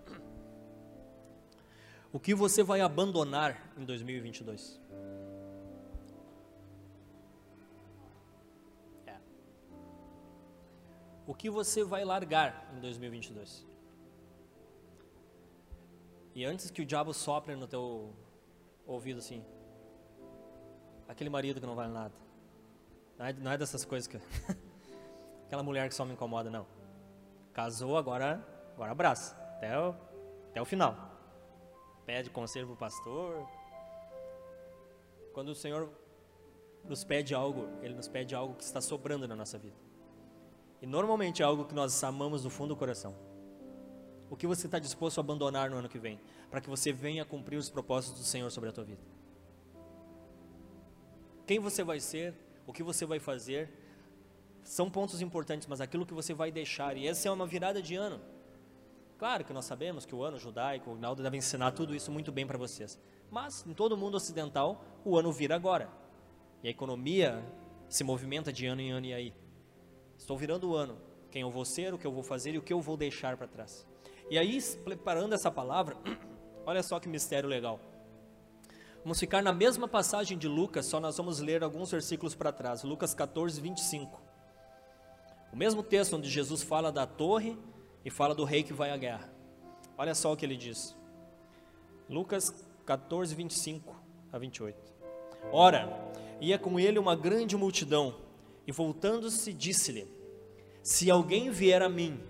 O que você vai abandonar em 2022? O que você vai largar em 2022? E antes que o diabo sopre no teu ouvido assim, aquele marido que não vale nada, não é, não é dessas coisas que (laughs) aquela mulher que só me incomoda, não. Casou, agora, agora abraça, até o, até o final. Pede conselho pro pastor. Quando o Senhor nos pede algo, Ele nos pede algo que está sobrando na nossa vida. E normalmente é algo que nós amamos do fundo do coração. O que você está disposto a abandonar no ano que vem, para que você venha cumprir os propósitos do Senhor sobre a tua vida? Quem você vai ser, o que você vai fazer, são pontos importantes, mas aquilo que você vai deixar, e essa é uma virada de ano. Claro que nós sabemos que o ano judaico, o Rinaldo deve ensinar tudo isso muito bem para vocês. Mas em todo o mundo ocidental, o ano vira agora. E a economia se movimenta de ano em ano e aí. Estou virando o ano. Quem eu vou ser, o que eu vou fazer e o que eu vou deixar para trás. E aí, preparando essa palavra, (clears throat) olha só que mistério legal. Vamos ficar na mesma passagem de Lucas, só nós vamos ler alguns versículos para trás. Lucas 14, 25. O mesmo texto onde Jesus fala da torre e fala do rei que vai à guerra. Olha só o que ele diz. Lucas 14, 25 a 28. Ora, ia com ele uma grande multidão, e voltando-se, disse-lhe: Se alguém vier a mim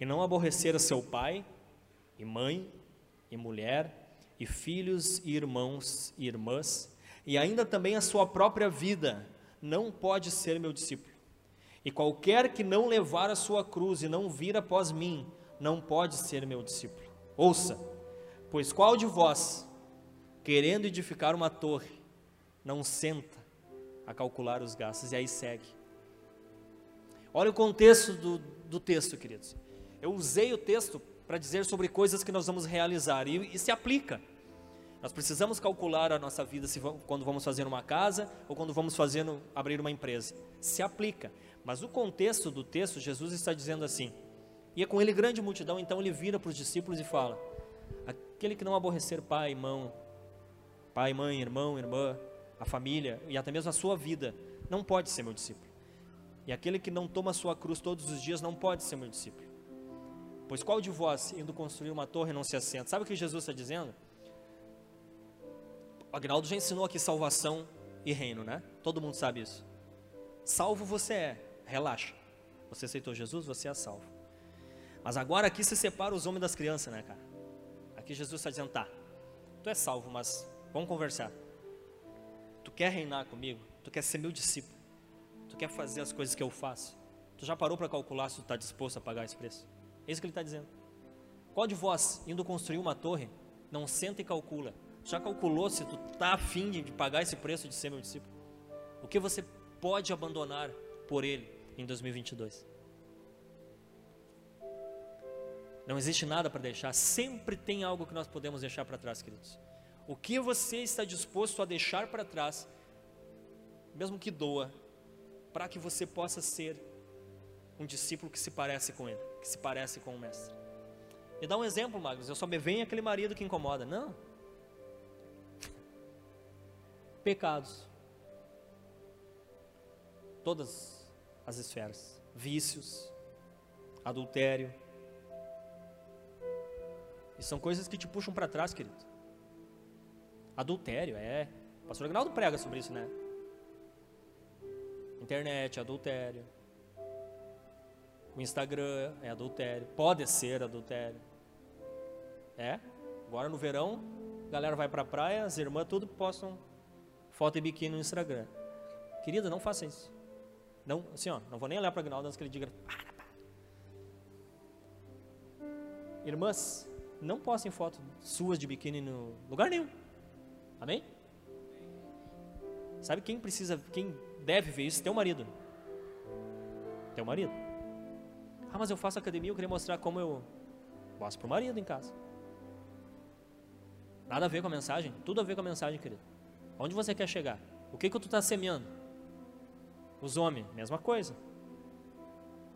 e não aborrecer seu pai, e mãe, e mulher, e filhos, e irmãos e irmãs, e ainda também a sua própria vida, não pode ser meu discípulo. E qualquer que não levar a sua cruz e não vir após mim, não pode ser meu discípulo. Ouça, pois qual de vós, querendo edificar uma torre, não senta a calcular os gastos? E aí segue. Olha o contexto do, do texto, queridos. Eu usei o texto para dizer sobre coisas que nós vamos realizar e, e se aplica. Nós precisamos calcular a nossa vida se, quando vamos fazer uma casa ou quando vamos fazer, abrir uma empresa. Se aplica. Mas o contexto do texto, Jesus está dizendo assim: e é com ele grande multidão, então ele vira para os discípulos e fala: aquele que não aborrecer pai, irmão, pai, mãe, irmão, irmã, a família e até mesmo a sua vida, não pode ser meu discípulo. E aquele que não toma sua cruz todos os dias não pode ser meu discípulo. Pois qual de vós, indo construir uma torre, não se assenta? Sabe o que Jesus está dizendo? O Agnaldo já ensinou aqui salvação e reino, né? Todo mundo sabe isso. Salvo você é, relaxa. Você aceitou Jesus, você é salvo. Mas agora aqui se separa os homens das crianças, né, cara? Aqui Jesus está dizendo, tá, tu é salvo, mas vamos conversar. Tu quer reinar comigo? Tu quer ser meu discípulo? Tu quer fazer as coisas que eu faço? Tu já parou para calcular se tu está disposto a pagar esse preço? É isso que ele está dizendo. Qual de vós, indo construir uma torre, não senta e calcula? Já calculou se tu está afim de pagar esse preço de ser meu discípulo? O que você pode abandonar por Ele em 2022. Não existe nada para deixar, sempre tem algo que nós podemos deixar para trás, queridos. O que você está disposto a deixar para trás, mesmo que doa, para que você possa ser um discípulo que se parece com ele, que se parece com o mestre. Me dá um exemplo, Magnus, eu só me venho aquele marido que incomoda. Não. (laughs) Pecados todas as esferas: vícios, adultério. E são coisas que te puxam para trás, querido. Adultério, é. O pastor Agnaldo prega sobre isso, né? Internet, adultério. O Instagram é adultério. Pode ser adultério. É. Agora no verão, a galera vai pra praia, as irmãs tudo postam foto de biquíni no Instagram. Querida, não faça isso. Não, assim, ó, não vou nem olhar para Agnaldo antes que ele diga. Para, para. Irmãs, não postem fotos suas de biquíni no lugar nenhum. Amém? Sabe quem precisa, quem deve ver isso? Teu marido. Teu marido. Ah, mas eu faço academia, eu queria mostrar como eu mostro pro marido em casa. Nada a ver com a mensagem, tudo a ver com a mensagem, querido. Onde você quer chegar? O que que tu está semeando? Os homens, mesma coisa.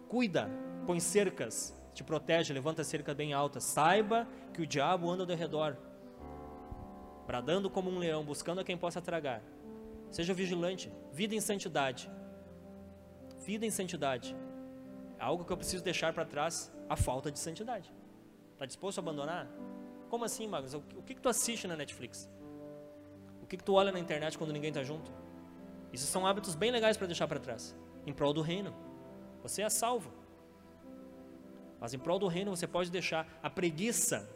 Cuida, põe cercas, te protege, levanta cerca bem alta. Saiba que o diabo anda ao redor, bradando como um leão, buscando a quem possa tragar. Seja vigilante, vida em santidade. Vida em santidade. É algo que eu preciso deixar para trás, a falta de santidade. Está disposto a abandonar? Como assim, Magos? O que, que tu assiste na Netflix? O que, que tu olha na internet quando ninguém está junto? Isso são hábitos bem legais para deixar para trás, em prol do reino. Você é salvo. Mas em prol do reino você pode deixar a preguiça.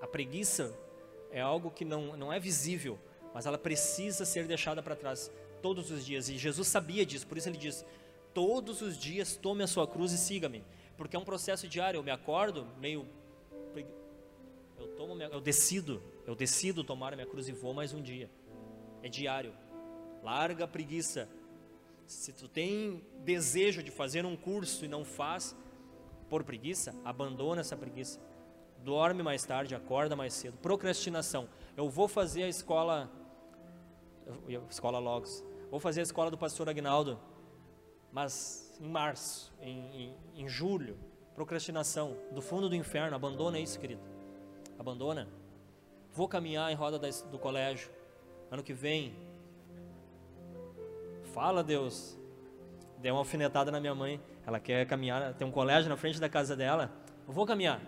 A preguiça é algo que não, não é visível, mas ela precisa ser deixada para trás todos os dias. E Jesus sabia disso, por isso ele diz: todos os dias tome a sua cruz e siga-me, porque é um processo diário. Eu me acordo meio, eu tomo, eu decido, eu decido tomar a minha cruz e vou mais um dia. É diário. Larga a preguiça. Se tu tem desejo de fazer um curso e não faz por preguiça, abandona essa preguiça. Dorme mais tarde, acorda mais cedo. Procrastinação. Eu vou fazer a escola escola Logos. Vou fazer a escola do pastor Agnaldo, mas em março, em, em, em julho. Procrastinação. Do fundo do inferno. Abandona isso, querido. Abandona. Vou caminhar em roda do colégio. Ano que vem, Fala, Deus. Dei uma alfinetada na minha mãe. Ela quer caminhar, tem um colégio na frente da casa dela. Eu vou caminhar.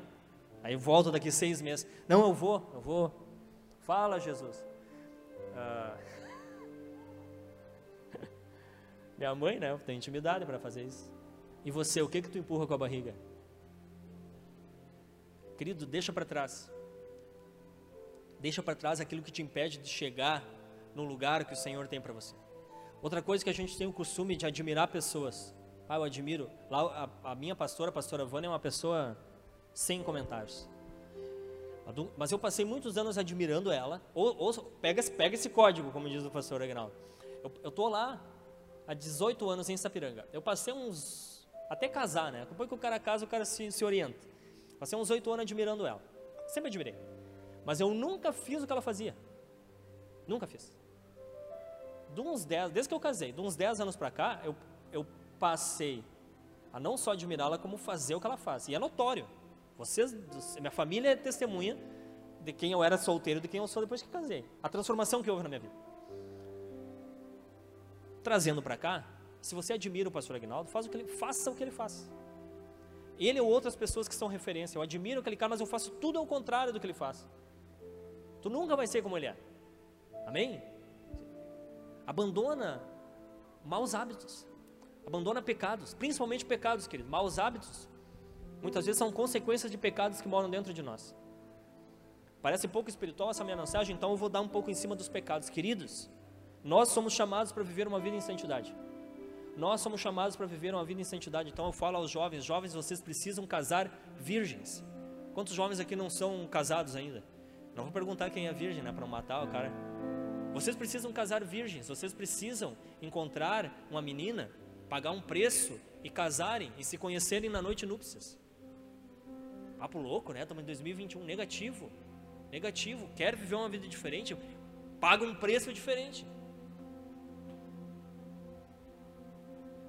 Aí volto daqui seis meses. Não, eu vou, eu vou. Fala, Jesus. Ah. (laughs) Minha mãe, né? Tem intimidade para fazer isso. E você, o que que tu empurra com a barriga? Querido, deixa para trás. Deixa para trás aquilo que te impede de chegar no lugar que o Senhor tem para você. Outra coisa que a gente tem o costume de admirar pessoas. Ah, eu admiro. Lá a, a minha pastora, a pastora Vânia, é uma pessoa sem comentários. Mas eu passei muitos anos admirando ela. Ou, ou pega, pega esse código, como diz o pastor Agnaldo. Eu, tô lá há 18 anos em Sapiranga. Eu passei uns. Até casar, né? Depois que o cara casa, o cara se, se orienta. Passei uns 8 anos admirando ela. Sempre admirei. Mas eu nunca fiz o que ela fazia. Nunca fiz de uns 10, desde que eu casei, de uns 10 anos para cá, eu, eu passei a não só admirá-la, como fazer o que ela faz. E é notório. Vocês, minha família é testemunha de quem eu era solteiro de quem eu sou depois que casei. A transformação que houve na minha vida. Trazendo para cá, se você admira o pastor Agnaldo, faz o que ele, faça o que ele faz. Ele ou outras pessoas que são referência. Eu admiro aquele cara, mas eu faço tudo ao contrário do que ele faz. Tu nunca vai ser como ele é. Amém? Abandona maus hábitos. Abandona pecados, principalmente pecados, querido. Maus hábitos muitas vezes são consequências de pecados que moram dentro de nós. Parece pouco espiritual essa minha mensagem, então eu vou dar um pouco em cima dos pecados. Queridos, nós somos chamados para viver uma vida em santidade. Nós somos chamados para viver uma vida em santidade. Então eu falo aos jovens: jovens, vocês precisam casar virgens. Quantos jovens aqui não são casados ainda? Não vou perguntar quem é virgem, né? Para não matar o cara. Vocês precisam casar virgens, vocês precisam encontrar uma menina, pagar um preço e casarem e se conhecerem na noite núpcias. Papo louco, né? Estamos em 2021, negativo. Negativo. Quer viver uma vida diferente? Paga um preço diferente.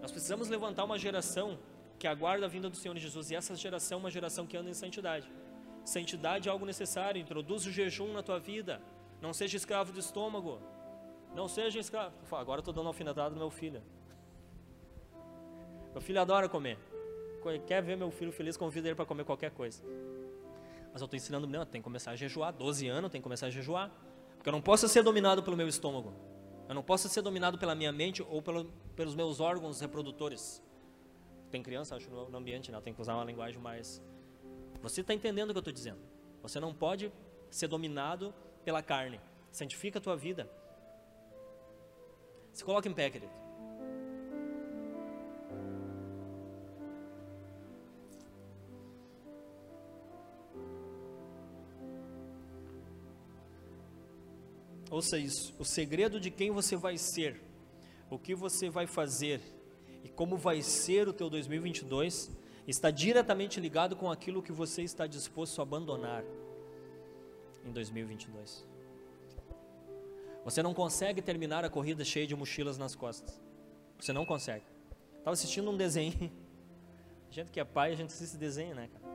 Nós precisamos levantar uma geração que aguarda a vinda do Senhor Jesus. E essa geração é uma geração que anda em santidade. Santidade é algo necessário. Introduz o jejum na tua vida. Não seja escravo do estômago. Não seja escravo. Agora estou dando alfinetada no meu filho. Meu filho adora comer. Quer ver meu filho feliz, convida ele para comer qualquer coisa. Mas eu estou ensinando, não, tem que começar a jejuar. 12 anos, tem que começar a jejuar. Porque eu não posso ser dominado pelo meu estômago. Eu não posso ser dominado pela minha mente ou pelo, pelos meus órgãos reprodutores. Tem criança, acho, no ambiente, né? Tem que usar uma linguagem mais. Você está entendendo o que eu estou dizendo? Você não pode ser dominado pela carne. Santifica a tua vida. Se coloca em pé, querido. Ouça isso: o segredo de quem você vai ser, o que você vai fazer e como vai ser o teu 2022 está diretamente ligado com aquilo que você está disposto a abandonar em 2022. Você não consegue terminar a corrida cheia de mochilas nas costas. Você não consegue. Estava assistindo um desenho. (laughs) A gente que é pai, a gente assiste desenho, né, cara?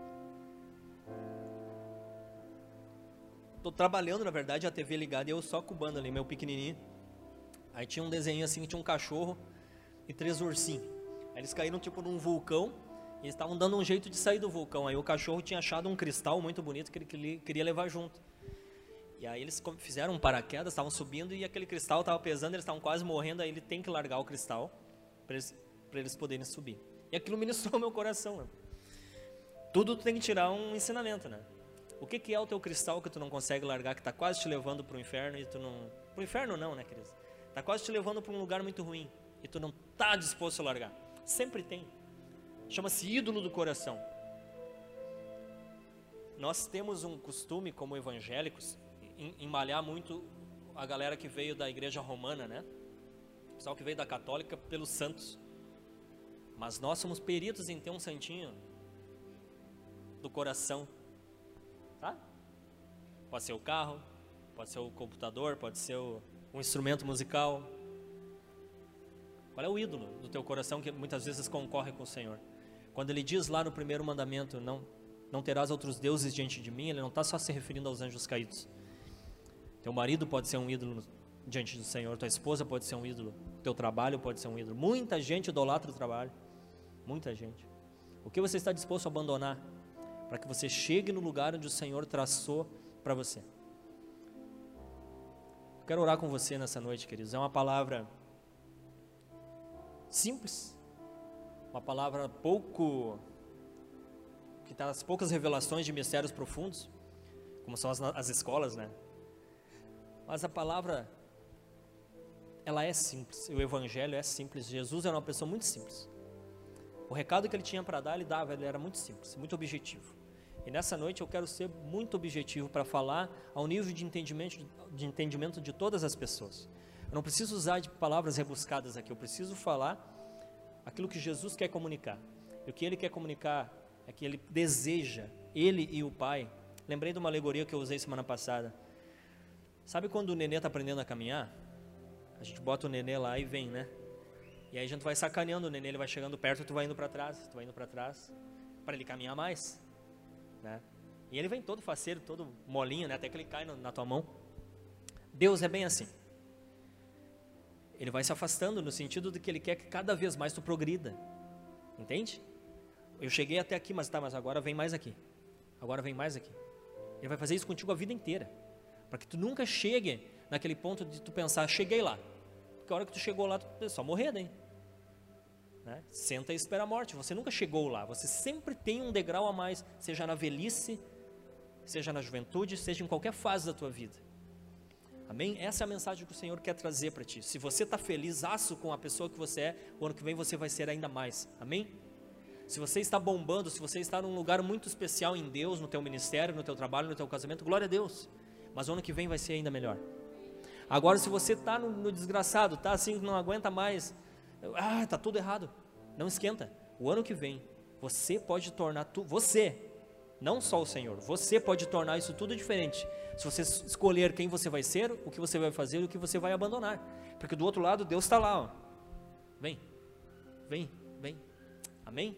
Tô trabalhando, na verdade, a TV ligada e eu só cubando ali, meu pequenininho. Aí tinha um desenho assim, tinha um cachorro e três ursinhos. Aí eles caíram tipo num vulcão e estavam dando um jeito de sair do vulcão. Aí o cachorro tinha achado um cristal muito bonito que ele queria levar junto. E aí eles fizeram um paraquedas, estavam subindo e aquele cristal estava pesando, eles estavam quase morrendo, aí ele tem que largar o cristal para eles, eles poderem subir. E aquilo (laughs) ministrou meu coração. Tudo tu tem que tirar um ensinamento, né? O que, que é o teu cristal que tu não consegue largar, que está quase te levando para o inferno e tu não, Pro inferno não, né, queridos? Tá quase te levando para um lugar muito ruim e tu não tá disposto a largar. Sempre tem. Chama-se ídolo do coração. Nós temos um costume como evangélicos em, em malhar muito a galera que veio da igreja romana, né? O pessoal que veio da católica pelos santos. Mas nós somos peritos em ter um santinho do coração? Pode ser o carro, pode ser o computador, pode ser o, um instrumento musical. Qual é o ídolo do teu coração que muitas vezes concorre com o Senhor? Quando ele diz lá no primeiro mandamento, não, não terás outros deuses diante de mim, ele não está só se referindo aos anjos caídos. Teu marido pode ser um ídolo diante do Senhor, tua esposa pode ser um ídolo, teu trabalho pode ser um ídolo. Muita gente idolatra o trabalho, muita gente. O que você está disposto a abandonar para que você chegue no lugar onde o Senhor traçou para você? Eu quero orar com você nessa noite, queridos. É uma palavra simples, uma palavra pouco que está nas poucas revelações de mistérios profundos, como são as, as escolas, né? Mas a palavra, ela é simples, o evangelho é simples. Jesus era uma pessoa muito simples. O recado que ele tinha para dar, ele dava, ele era muito simples, muito objetivo. E nessa noite eu quero ser muito objetivo para falar ao nível de entendimento, de entendimento de todas as pessoas. Eu não preciso usar de palavras rebuscadas aqui, eu preciso falar aquilo que Jesus quer comunicar. E o que ele quer comunicar é que ele deseja, ele e o Pai. Lembrei de uma alegoria que eu usei semana passada. Sabe quando o nenê está aprendendo a caminhar? A gente bota o nenê lá e vem, né? E aí a gente vai sacaneando o nenê, ele vai chegando perto, e tu vai indo para trás, tu vai indo para trás, para ele caminhar mais, né? E ele vem todo faceiro, todo molinho, né? Até que ele cai na tua mão. Deus é bem assim. Ele vai se afastando no sentido de que ele quer que cada vez mais tu progrida. Entende? Eu cheguei até aqui, mas tá, mas agora vem mais aqui. Agora vem mais aqui. Ele vai fazer isso contigo a vida inteira. Para que tu nunca chegue naquele ponto de tu pensar, cheguei lá. Porque a hora que tu chegou lá, tu é só morrer daí. Né? Senta e espera a morte. Você nunca chegou lá. Você sempre tem um degrau a mais, seja na velhice, seja na juventude, seja em qualquer fase da tua vida. Amém? Essa é a mensagem que o Senhor quer trazer para ti. Se você está feliz, aço com a pessoa que você é, o ano que vem você vai ser ainda mais. Amém? Se você está bombando, se você está num lugar muito especial em Deus, no teu ministério, no teu trabalho, no teu casamento, glória a Deus. Mas o ano que vem vai ser ainda melhor. Agora, se você está no, no, desgraçado, está assim, não aguenta mais, ah, está tudo errado. Não esquenta. O ano que vem, você pode tornar tu, você, não só o Senhor, você pode tornar isso tudo diferente. Se você escolher quem você vai ser, o que você vai fazer e o que você vai abandonar. Porque do outro lado, Deus está lá. Ó. Vem, vem, vem. Amém?